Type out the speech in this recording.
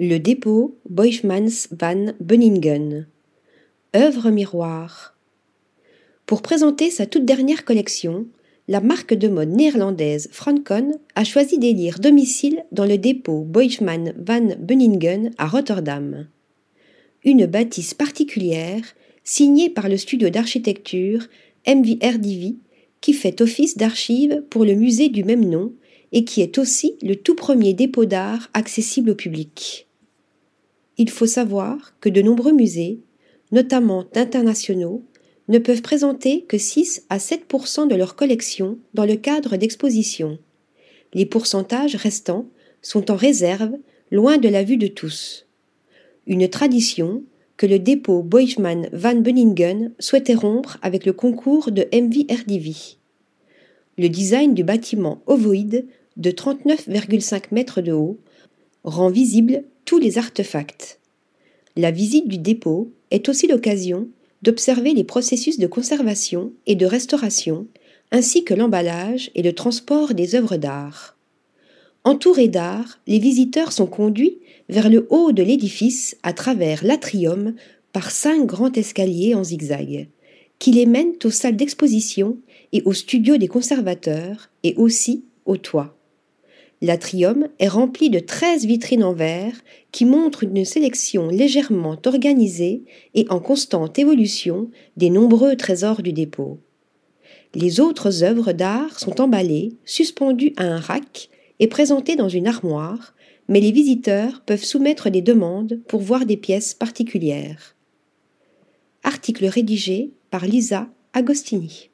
Le dépôt Boijmans van Beuningen. Œuvre miroir. Pour présenter sa toute dernière collection, la marque de mode néerlandaise Francon a choisi d'élire domicile dans le dépôt Boijman van Beuningen à Rotterdam. Une bâtisse particulière, signée par le studio d'architecture MVRDV, qui fait office d'archive pour le musée du même nom et qui est aussi le tout premier dépôt d'art accessible au public. Il faut savoir que de nombreux musées, notamment internationaux, ne peuvent présenter que 6 à 7% de leur collection dans le cadre d'expositions. Les pourcentages restants sont en réserve, loin de la vue de tous. Une tradition que le dépôt Boijman van Beuningen souhaitait rompre avec le concours de MVRDV. Le design du bâtiment ovoïde de 39,5 mètres de haut rend visible les artefacts. La visite du dépôt est aussi l'occasion d'observer les processus de conservation et de restauration, ainsi que l'emballage et le transport des œuvres d'art. Entourés d'art, les visiteurs sont conduits vers le haut de l'édifice à travers l'atrium par cinq grands escaliers en zigzag, qui les mènent aux salles d'exposition et aux studios des conservateurs et aussi au toit. L'atrium est rempli de treize vitrines en verre qui montrent une sélection légèrement organisée et en constante évolution des nombreux trésors du dépôt. Les autres œuvres d'art sont emballées, suspendues à un rack et présentées dans une armoire, mais les visiteurs peuvent soumettre des demandes pour voir des pièces particulières. Article rédigé par Lisa Agostini.